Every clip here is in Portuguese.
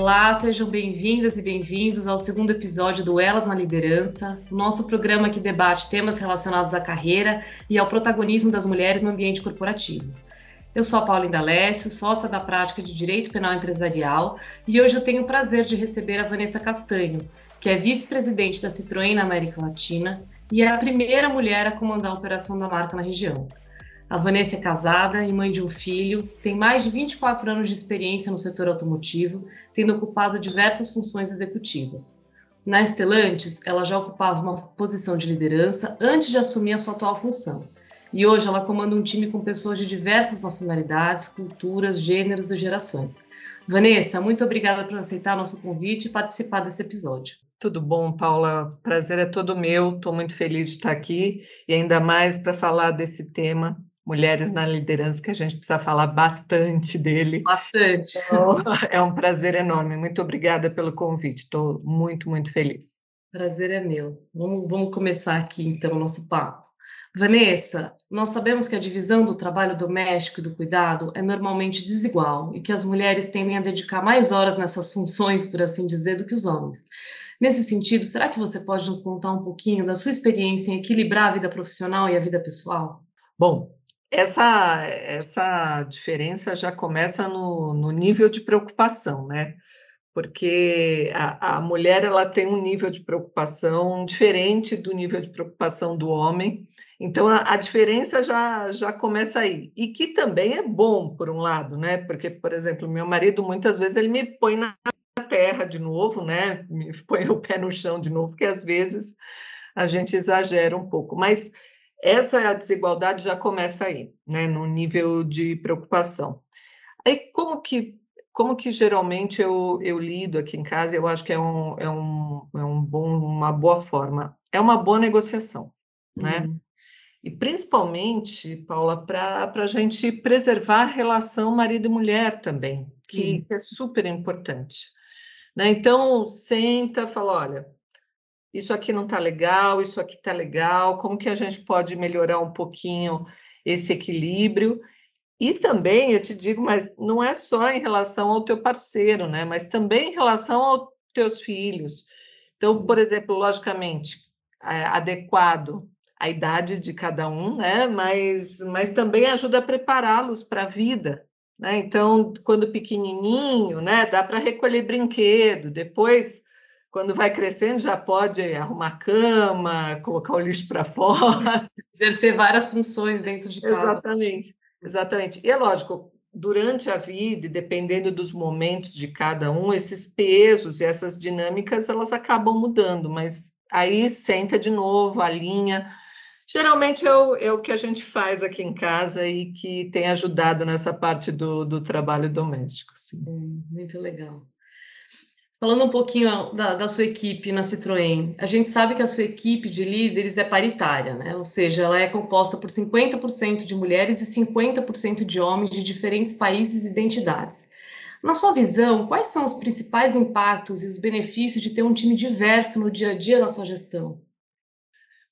Olá, sejam bem-vindas e bem-vindos ao segundo episódio do Elas na Liderança, nosso programa que debate temas relacionados à carreira e ao protagonismo das mulheres no ambiente corporativo. Eu sou a Paula Indalécio, sócia da prática de Direito Penal Empresarial, e hoje eu tenho o prazer de receber a Vanessa Castanho, que é vice-presidente da Citroën na América Latina e é a primeira mulher a comandar a operação da marca na região. A Vanessa é casada e mãe de um filho, tem mais de 24 anos de experiência no setor automotivo, tendo ocupado diversas funções executivas. Na Estelantes, ela já ocupava uma posição de liderança antes de assumir a sua atual função. E hoje ela comanda um time com pessoas de diversas nacionalidades, culturas, gêneros e gerações. Vanessa, muito obrigada por aceitar nosso convite e participar desse episódio. Tudo bom, Paula? Prazer é todo meu. Estou muito feliz de estar aqui e ainda mais para falar desse tema mulheres na liderança, que a gente precisa falar bastante dele. Bastante. Então, é um prazer enorme. Muito obrigada pelo convite. Estou muito, muito feliz. Prazer é meu. Vamos, vamos começar aqui, então, o nosso papo. Vanessa, nós sabemos que a divisão do trabalho doméstico e do cuidado é normalmente desigual e que as mulheres tendem a dedicar mais horas nessas funções, por assim dizer, do que os homens. Nesse sentido, será que você pode nos contar um pouquinho da sua experiência em equilibrar a vida profissional e a vida pessoal? Bom, essa, essa diferença já começa no, no nível de preocupação, né? Porque a, a mulher ela tem um nível de preocupação diferente do nível de preocupação do homem, então a, a diferença já, já começa aí. E que também é bom, por um lado, né? Porque, por exemplo, meu marido muitas vezes ele me põe na terra de novo, né? Me põe o pé no chão de novo, porque às vezes a gente exagera um pouco. Mas essa desigualdade já começa aí, né, no nível de preocupação. Aí, como que, como que geralmente eu, eu lido aqui em casa, eu acho que é, um, é, um, é um bom, uma boa forma, é uma boa negociação, né? Uhum. E principalmente, Paula, para a gente preservar a relação marido e mulher também, que, que é super importante. Né? Então, senta, fala, olha, isso aqui não está legal, isso aqui está legal, como que a gente pode melhorar um pouquinho esse equilíbrio? E também, eu te digo, mas não é só em relação ao teu parceiro, né? Mas também em relação aos teus filhos. Então, por exemplo, logicamente, é adequado à idade de cada um, né? Mas, mas também ajuda a prepará-los para a vida, né? Então, quando pequenininho, né? Dá para recolher brinquedo, depois quando vai crescendo, já pode arrumar cama, colocar o lixo para fora. Exercer várias funções dentro de casa. Exatamente, exatamente. E é lógico, durante a vida, dependendo dos momentos de cada um, esses pesos e essas dinâmicas, elas acabam mudando, mas aí senta de novo, alinha. Geralmente é o, é o que a gente faz aqui em casa e que tem ajudado nessa parte do, do trabalho doméstico. Sim. muito legal. Falando um pouquinho da, da, sua equipe na Citroën, a gente sabe que a sua equipe de líderes é paritária, né? Ou seja, ela é composta por 50% de mulheres e 50% de homens de diferentes países e identidades. Na sua visão, quais são os principais impactos e os benefícios de ter um time diverso no dia a dia da sua gestão?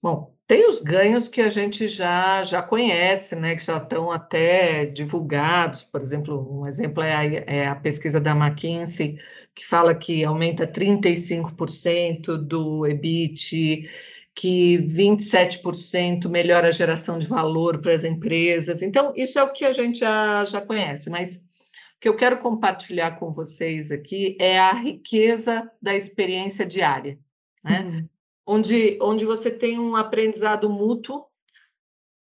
Bom, tem os ganhos que a gente já, já conhece, né, que já estão até divulgados. Por exemplo, um exemplo é a, é a pesquisa da McKinsey, que fala que aumenta 35% do EBIT, que 27% melhora a geração de valor para as empresas. Então, isso é o que a gente já, já conhece, mas o que eu quero compartilhar com vocês aqui é a riqueza da experiência diária. Né? Uhum onde, onde você tem um aprendizado mútuo,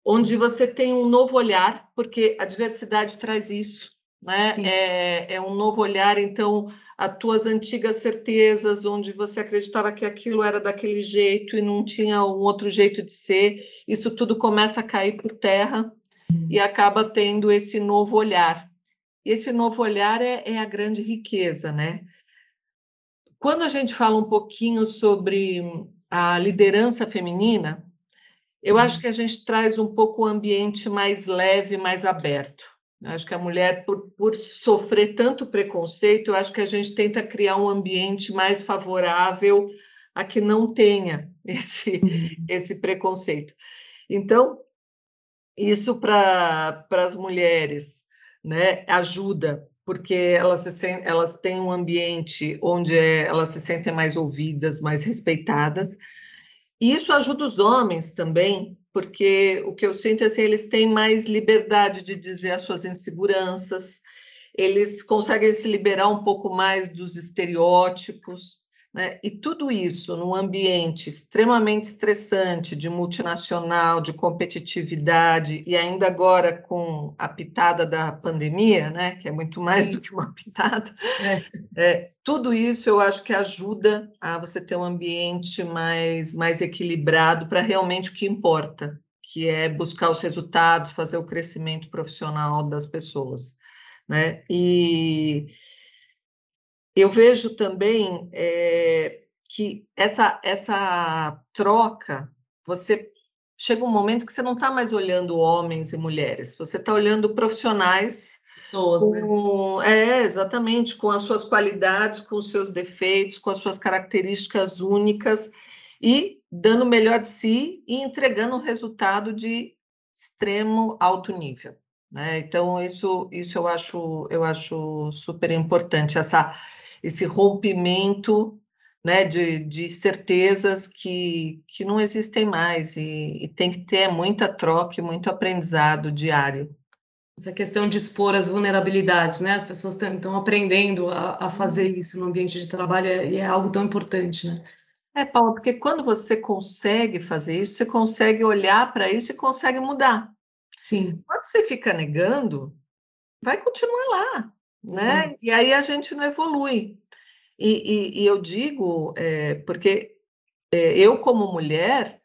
onde você tem um novo olhar, porque a diversidade traz isso, né? É, é, um novo olhar, então, as tuas antigas certezas, onde você acreditava que aquilo era daquele jeito e não tinha um outro jeito de ser, isso tudo começa a cair por terra uhum. e acaba tendo esse novo olhar. E esse novo olhar é, é a grande riqueza, né? Quando a gente fala um pouquinho sobre a liderança feminina, eu acho uhum. que a gente traz um pouco o ambiente mais leve, mais aberto. Acho que a mulher, por, por sofrer tanto preconceito, eu acho que a gente tenta criar um ambiente mais favorável a que não tenha esse, uhum. esse preconceito. Então, isso para as mulheres né, ajuda porque elas, se, elas têm um ambiente onde é, elas se sentem mais ouvidas, mais respeitadas. E isso ajuda os homens também, porque o que eu sinto é assim, eles têm mais liberdade de dizer as suas inseguranças, eles conseguem se liberar um pouco mais dos estereótipos, né? E tudo isso num ambiente extremamente estressante, de multinacional, de competitividade, e ainda agora com a pitada da pandemia, né? que é muito mais do que uma pitada, é. É, tudo isso eu acho que ajuda a você ter um ambiente mais, mais equilibrado para realmente o que importa, que é buscar os resultados, fazer o crescimento profissional das pessoas. Né? E eu vejo também é, que essa, essa troca, você chega um momento que você não está mais olhando homens e mulheres, você está olhando profissionais. Pessoas, né? com, né? É, exatamente, com as suas qualidades, com os seus defeitos, com as suas características únicas e dando o melhor de si e entregando um resultado de extremo alto nível. Né? Então, isso, isso eu, acho, eu acho super importante, essa esse rompimento né, de, de certezas que, que não existem mais e, e tem que ter muita troca e muito aprendizado diário. Essa questão de expor as vulnerabilidades, né? As pessoas estão aprendendo a, a, fazer uhum. isso no ambiente de trabalho e é, é algo tão importante, né? É, Paulo, porque quando você consegue fazer isso, você consegue olhar para isso e consegue mudar. Sim. Quando você fica negando, vai continuar lá né? Uhum. E aí a gente não evolui. E, e, e eu digo, é, porque é, eu, como mulher,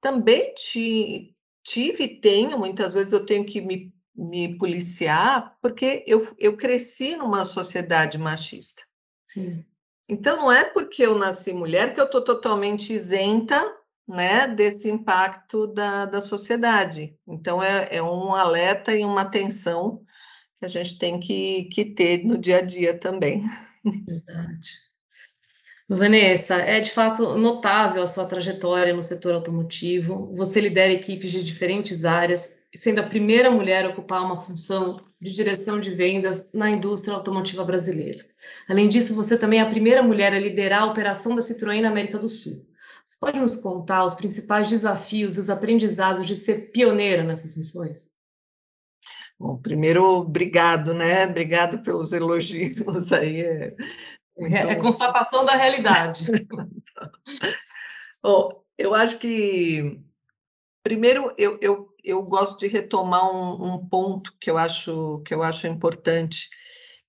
também te, tive e tenho, muitas vezes eu tenho que me, me policiar, porque eu, eu cresci numa sociedade machista. Sim. Então, não é porque eu nasci mulher que eu estou totalmente isenta né, desse impacto da, da sociedade. Então, é, é um alerta e uma atenção a gente tem que, que ter no dia a dia também. Verdade. Vanessa, é de fato notável a sua trajetória no setor automotivo. Você lidera equipes de diferentes áreas, sendo a primeira mulher a ocupar uma função de direção de vendas na indústria automotiva brasileira. Além disso, você também é a primeira mulher a liderar a operação da Citroën na América do Sul. Você pode nos contar os principais desafios e os aprendizados de ser pioneira nessas funções? Bom, primeiro, obrigado, né? Obrigado pelos elogios aí. É, muito... é constatação da realidade. Bom, eu acho que primeiro eu, eu, eu gosto de retomar um, um, ponto que eu acho que eu acho importante,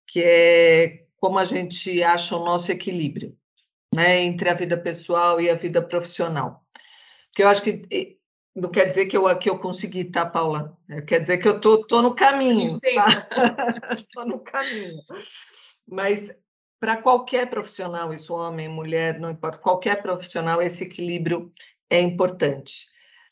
que é como a gente acha o nosso equilíbrio, né, entre a vida pessoal e a vida profissional. Porque eu acho que não quer dizer que eu, que eu consegui, tá, Paula? É, quer dizer que eu tô, tô no caminho. Tá? tô no caminho. Mas para qualquer profissional, isso homem, mulher, não importa, qualquer profissional, esse equilíbrio é importante.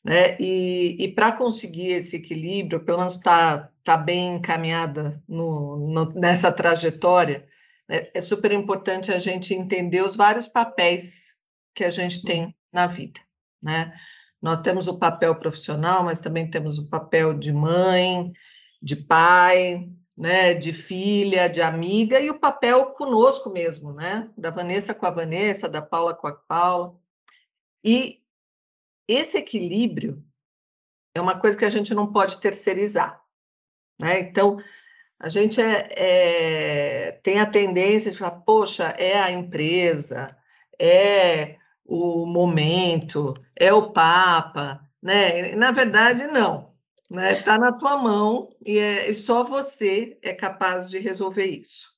Né? E, e para conseguir esse equilíbrio, pelo menos está tá bem encaminhada no, no, nessa trajetória, né? é super importante a gente entender os vários papéis que a gente tem na vida. Né? Nós temos o papel profissional, mas também temos o papel de mãe, de pai, né, de filha, de amiga e o papel conosco mesmo, né, da Vanessa com a Vanessa, da Paula com a Paula. E esse equilíbrio é uma coisa que a gente não pode terceirizar, né? Então a gente é, é, tem a tendência de falar, poxa, é a empresa, é o momento, é o Papa, né? Na verdade, não. Né? Está na tua mão e, é, e só você é capaz de resolver isso.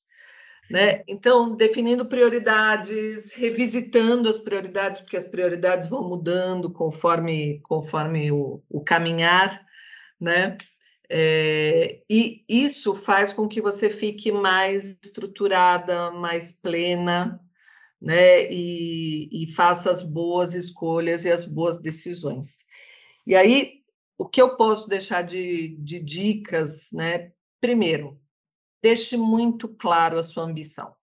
Né? Então, definindo prioridades, revisitando as prioridades, porque as prioridades vão mudando conforme, conforme o, o caminhar, né? É, e isso faz com que você fique mais estruturada, mais plena, né, e, e faça as boas escolhas e as boas decisões. E aí, o que eu posso deixar de, de dicas, né? Primeiro, deixe muito claro a sua ambição.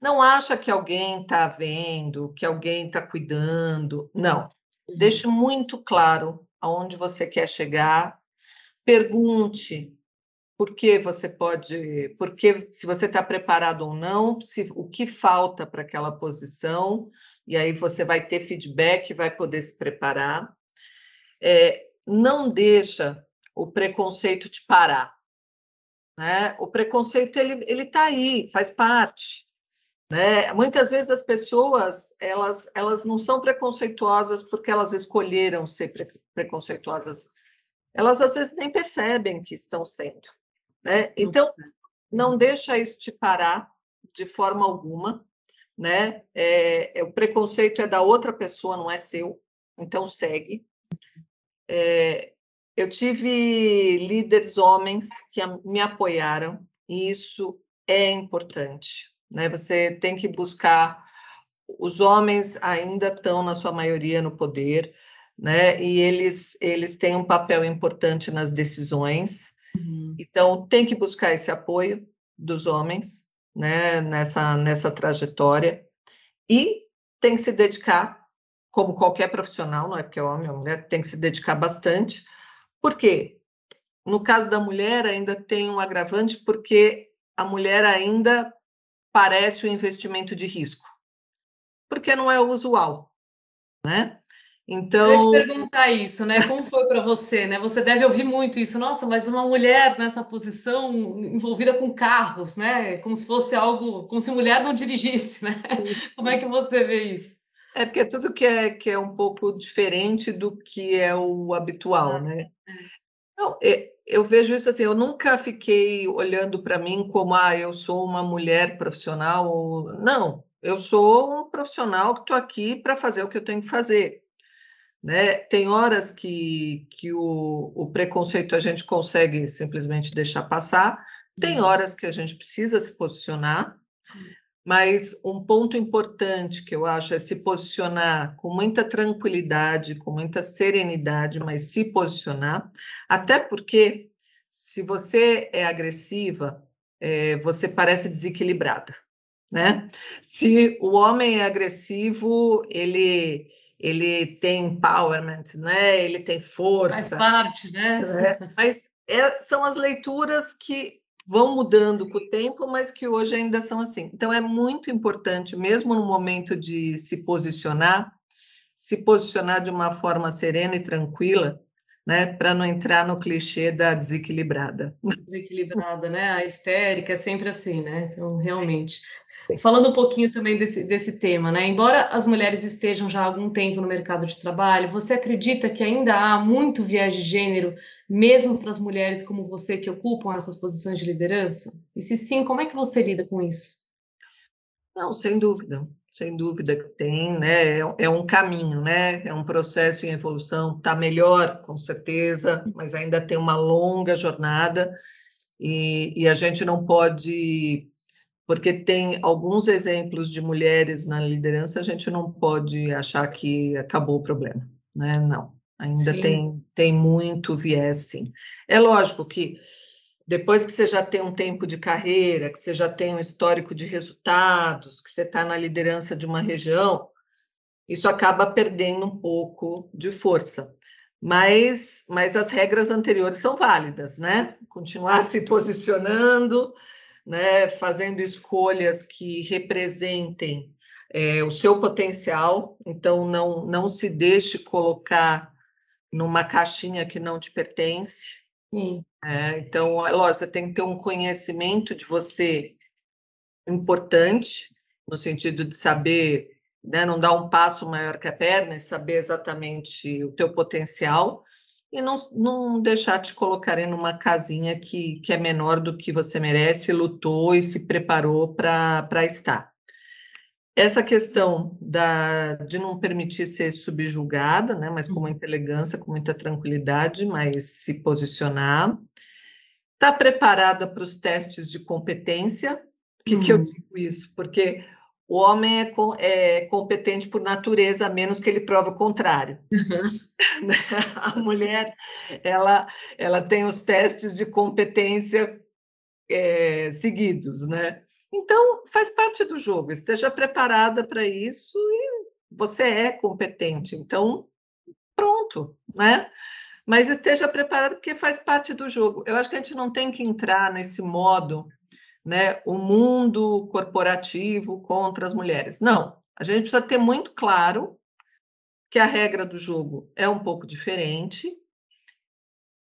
Não acha que alguém está vendo, que alguém está cuidando. Não. Deixe muito claro aonde você quer chegar. Pergunte por que você pode, porque se você está preparado ou não, se, o que falta para aquela posição, e aí você vai ter feedback, vai poder se preparar. É, não deixa o preconceito te parar. Né? O preconceito ele ele está aí, faz parte. Né? Muitas vezes as pessoas elas elas não são preconceituosas porque elas escolheram ser pre preconceituosas. Elas às vezes nem percebem que estão sendo. Né? Então não deixa isso te parar de forma alguma. Né? É, é, o preconceito é da outra pessoa, não é seu. Então segue. É, eu tive líderes homens que me apoiaram, e isso é importante. Né? Você tem que buscar. Os homens ainda estão, na sua maioria, no poder, né? e eles, eles têm um papel importante nas decisões. Uhum. Então, tem que buscar esse apoio dos homens né? nessa, nessa trajetória, e tem que se dedicar, como qualquer profissional, não é porque é homem ou mulher, tem que se dedicar bastante por quê? No caso da mulher, ainda tem um agravante, porque a mulher ainda parece um investimento de risco, porque não é o usual, né? Então. Eu ia te perguntar isso, né? Como foi para você, né? Você deve ouvir muito isso. Nossa, mas uma mulher nessa posição envolvida com carros, né? Como se fosse algo, como se mulher não dirigisse, né? Como é que você vê isso? É porque é tudo que é, que é um pouco diferente do que é o habitual, ah, né? Não, é, eu vejo isso assim, eu nunca fiquei olhando para mim como, ah, eu sou uma mulher profissional. Não, eu sou um profissional que estou aqui para fazer o que eu tenho que fazer. Né? Tem horas que, que o, o preconceito a gente consegue simplesmente deixar passar, tem uhum. horas que a gente precisa se posicionar, mas um ponto importante que eu acho é se posicionar com muita tranquilidade, com muita serenidade, mas se posicionar, até porque se você é agressiva, é, você parece desequilibrada, né? Se o homem é agressivo, ele ele tem empowerment, né? Ele tem força. Faz parte, né? né? Mas é, são as leituras que vão mudando com o tempo, mas que hoje ainda são assim. Então, é muito importante, mesmo no momento de se posicionar, se posicionar de uma forma serena e tranquila, né, para não entrar no clichê da desequilibrada. Desequilibrada, né? A histérica é sempre assim, né? Então, realmente. Falando um pouquinho também desse, desse tema, né? Embora as mulheres estejam já há algum tempo no mercado de trabalho, você acredita que ainda há muito viés de gênero, mesmo para as mulheres como você que ocupam essas posições de liderança? E se sim, como é que você lida com isso? Não, sem dúvida, sem dúvida que tem, né? É, é um caminho, né? É um processo em evolução, está melhor, com certeza, mas ainda tem uma longa jornada e, e a gente não pode porque tem alguns exemplos de mulheres na liderança, a gente não pode achar que acabou o problema, né? Não, ainda tem, tem muito viés, sim. É lógico que depois que você já tem um tempo de carreira, que você já tem um histórico de resultados, que você está na liderança de uma região, isso acaba perdendo um pouco de força. Mas, mas as regras anteriores são válidas, né? Continuar se posicionando, né, fazendo escolhas que representem é, o seu potencial, então não, não se deixe colocar numa caixinha que não te pertence. É, então, é lógico, você tem que ter um conhecimento de você importante, no sentido de saber, né, não dar um passo maior que a perna e saber exatamente o teu potencial, e não, não deixar te colocarem numa casinha que, que é menor do que você merece, lutou e se preparou para estar. Essa questão da, de não permitir ser subjugada, né, mas com muita elegância, com muita tranquilidade, mas se posicionar. Está preparada para os testes de competência? Por que, uhum. que eu uhum. digo isso? Porque o homem é, é, competente por natureza, a menos que ele prove o contrário. Uhum. a mulher, ela, ela tem os testes de competência é, seguidos, né? Então, faz parte do jogo, esteja preparada para isso e você é competente. Então, pronto, né? Mas esteja preparado porque faz parte do jogo. Eu acho que a gente não tem que entrar nesse modo, né? O mundo corporativo contra as mulheres. Não, a gente precisa ter muito claro que a regra do jogo é um pouco diferente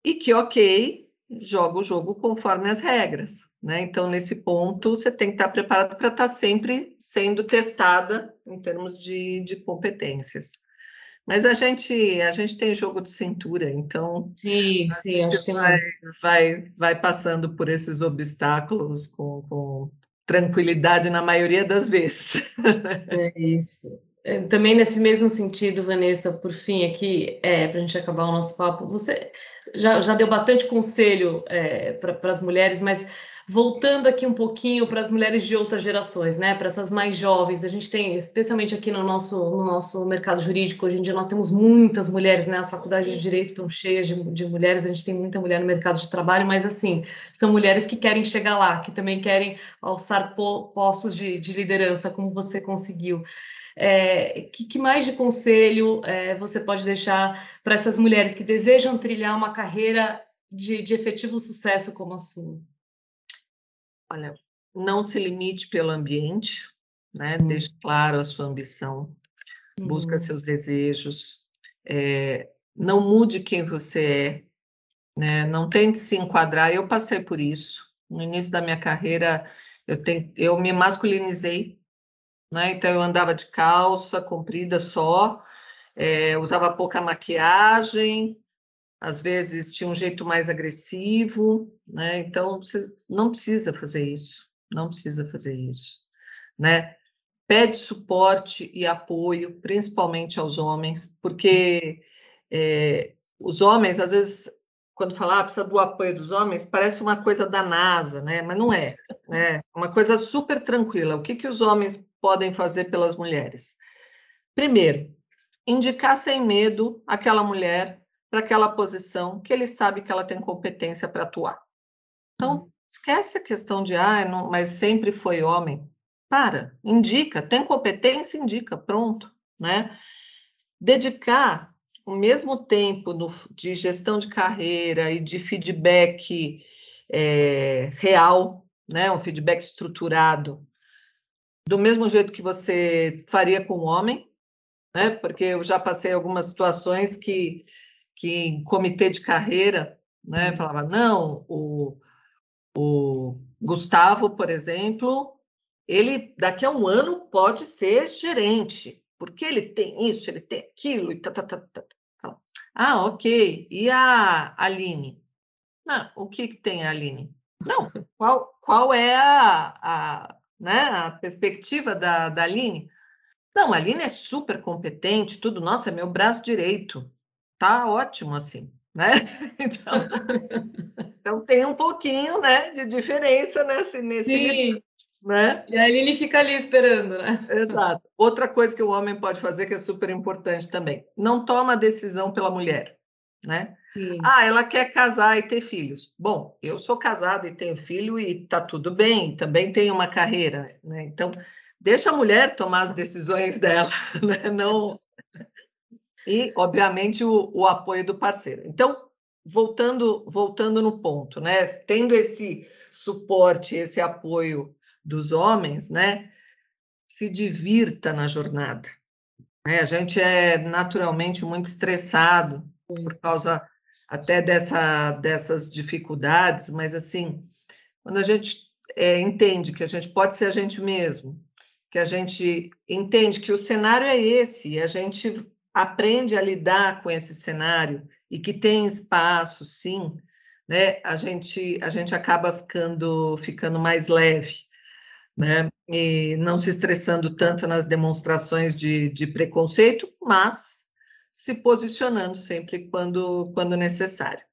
e que, ok, joga o jogo conforme as regras. Né? Então, nesse ponto, você tem que estar preparado para estar sempre sendo testada em termos de, de competências. Mas a gente, a gente tem jogo de cintura, então sim, sim, acho que vai, vai, vai passando por esses obstáculos com, com tranquilidade na maioria das vezes. É isso. É, também nesse mesmo sentido, Vanessa, por fim aqui, é, para a gente acabar o nosso papo, você já, já deu bastante conselho é, para as mulheres, mas voltando aqui um pouquinho para as mulheres de outras gerações, né? Para essas mais jovens, a gente tem, especialmente aqui no nosso, no nosso mercado jurídico, hoje em dia nós temos muitas mulheres, né? As faculdades de direito estão cheias de, de mulheres, a gente tem muita mulher no mercado de trabalho, mas assim, são mulheres que querem chegar lá, que também querem alçar postos de, de liderança, como você conseguiu. É, que, que, mais de conselho é, você pode deixar para essas mulheres que desejam trilhar uma carreira de, de efetivo sucesso como a sua? Olha, não se limite pelo ambiente, né? Uhum. Deixe claro a sua ambição, uhum. busca seus desejos, é, não mude quem você é, né? Não tente se enquadrar. Eu passei por isso. No início da minha carreira, eu, te, eu me masculinizei, né? Então eu andava de calça comprida só, é, usava pouca maquiagem, às vezes tinha um jeito mais agressivo, né? Então você não precisa fazer isso, não precisa fazer isso, né? Pede suporte e apoio, principalmente aos homens, porque é, os homens, às vezes, quando falar ah, precisa do apoio dos homens, parece uma coisa da NASA, né? Mas não é, né? Uma coisa super tranquila. O que, que os homens podem fazer pelas mulheres? Primeiro, indicar sem medo aquela mulher para aquela posição que ele sabe que ela tem competência para atuar. Então, uhum. esquece a questão de, ah, não, mas sempre foi homem. Para, indica, tem competência, indica, pronto, né? Dedicar o mesmo tempo no, de gestão de carreira e de feedback é, real, né? Um feedback estruturado, do mesmo jeito que você faria com o homem, né? Porque eu já passei algumas situações que que em comitê de carreira, né, hum. falava, não, o, o Gustavo, por exemplo, ele daqui a um ano pode ser gerente, porque ele tem isso, ele tem aquilo, e tá, tá, tá, tá. tá. Ah, ok. E a Aline? Não, o que, que tem a Aline? Não, qual, qual é a, a, né, a perspectiva da, da Aline? Não, a Aline é super competente, tudo, nossa, é meu braço direito tá ótimo assim, né? Então, então tem um pouquinho, né, de diferença nesse nesse Sim. né? E aí ele fica ali esperando, né? Exato. Outra coisa que o homem pode fazer que é super importante também, não toma decisão pela mulher, né? Sim. Ah, ela quer casar e ter filhos. Bom, eu sou casada e tenho filho e tá tudo bem, também tenho uma carreira, né? Então, deixa a mulher tomar as decisões dela, né? Não e, obviamente, o, o apoio do parceiro. Então, voltando, voltando no ponto, né? Tendo esse suporte, esse apoio dos homens, né? Se divirta na jornada. Né? A gente é naturalmente muito estressado por causa até dessa, dessas dificuldades, mas assim, quando a gente é, entende que a gente pode ser a gente mesmo, que a gente entende que o cenário é esse, e a gente aprende a lidar com esse cenário e que tem espaço, sim, né? A gente a gente acaba ficando ficando mais leve, né? E não se estressando tanto nas demonstrações de, de preconceito, mas se posicionando sempre quando quando necessário.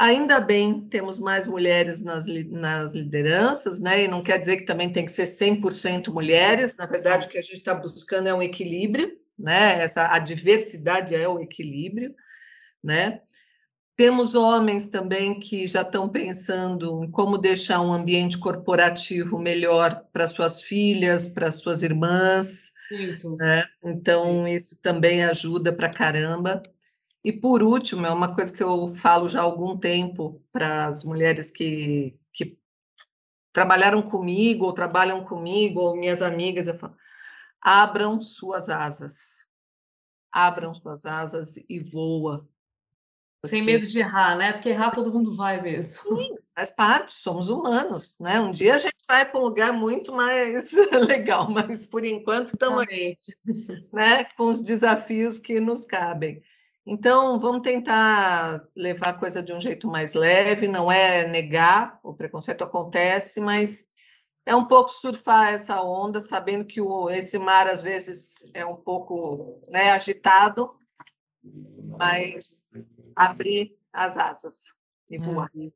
Ainda bem, temos mais mulheres nas, nas lideranças, né? E não quer dizer que também tem que ser 100% mulheres, na verdade, o que a gente está buscando é um equilíbrio, né? Essa a diversidade é o equilíbrio, né? Temos homens também que já estão pensando em como deixar um ambiente corporativo melhor para suas filhas, para suas irmãs. Né? Então, isso também ajuda para caramba. E por último, é uma coisa que eu falo já há algum tempo para as mulheres que, que trabalharam comigo, ou trabalham comigo, ou minhas amigas, eu falo, abram suas asas. Abram suas asas e voa. Porque... Sem medo de errar, né? Porque errar todo mundo vai mesmo. Sim, faz parte, somos humanos, né? Um dia a gente vai para um lugar muito mais legal, mas por enquanto estamos aqui, né, com os desafios que nos cabem. Então, vamos tentar levar a coisa de um jeito mais leve, não é negar, o preconceito acontece, mas é um pouco surfar essa onda, sabendo que o, esse mar às vezes é um pouco né, agitado, mas abrir as asas e voar. Uhum.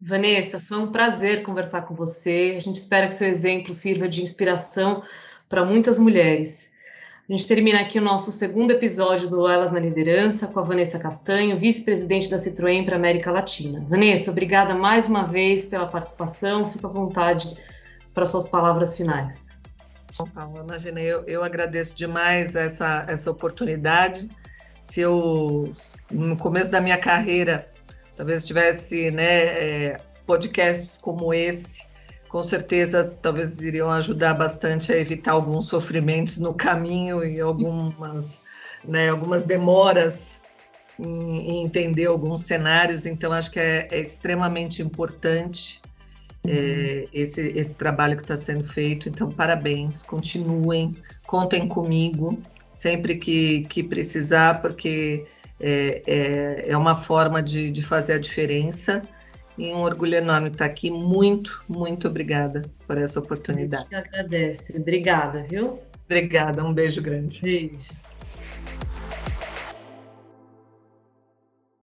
Vanessa, foi um prazer conversar com você. A gente espera que seu exemplo sirva de inspiração para muitas mulheres. A gente termina aqui o nosso segundo episódio do Elas na Liderança com a Vanessa Castanho, vice-presidente da Citroën para a América Latina. Vanessa, obrigada mais uma vez pela participação. Fica à vontade para suas palavras finais. Bom, imagina, eu, eu agradeço demais essa, essa oportunidade. Se eu, no começo da minha carreira, talvez tivesse né, é, podcasts como esse, com certeza talvez iriam ajudar bastante a evitar alguns sofrimentos no caminho e algumas, né, algumas demoras em, em, entender alguns cenários. Então, acho que é, é extremamente importante é, esse, esse trabalho que está sendo feito. Então, parabéns, continuem, contem comigo sempre que, que precisar, porque é, é, é uma forma de, de fazer a diferença e um orgulho enorme estar aqui. Muito, muito obrigada por essa oportunidade. A gente agradece. Obrigada, viu? Obrigada, um beijo grande. Beijo.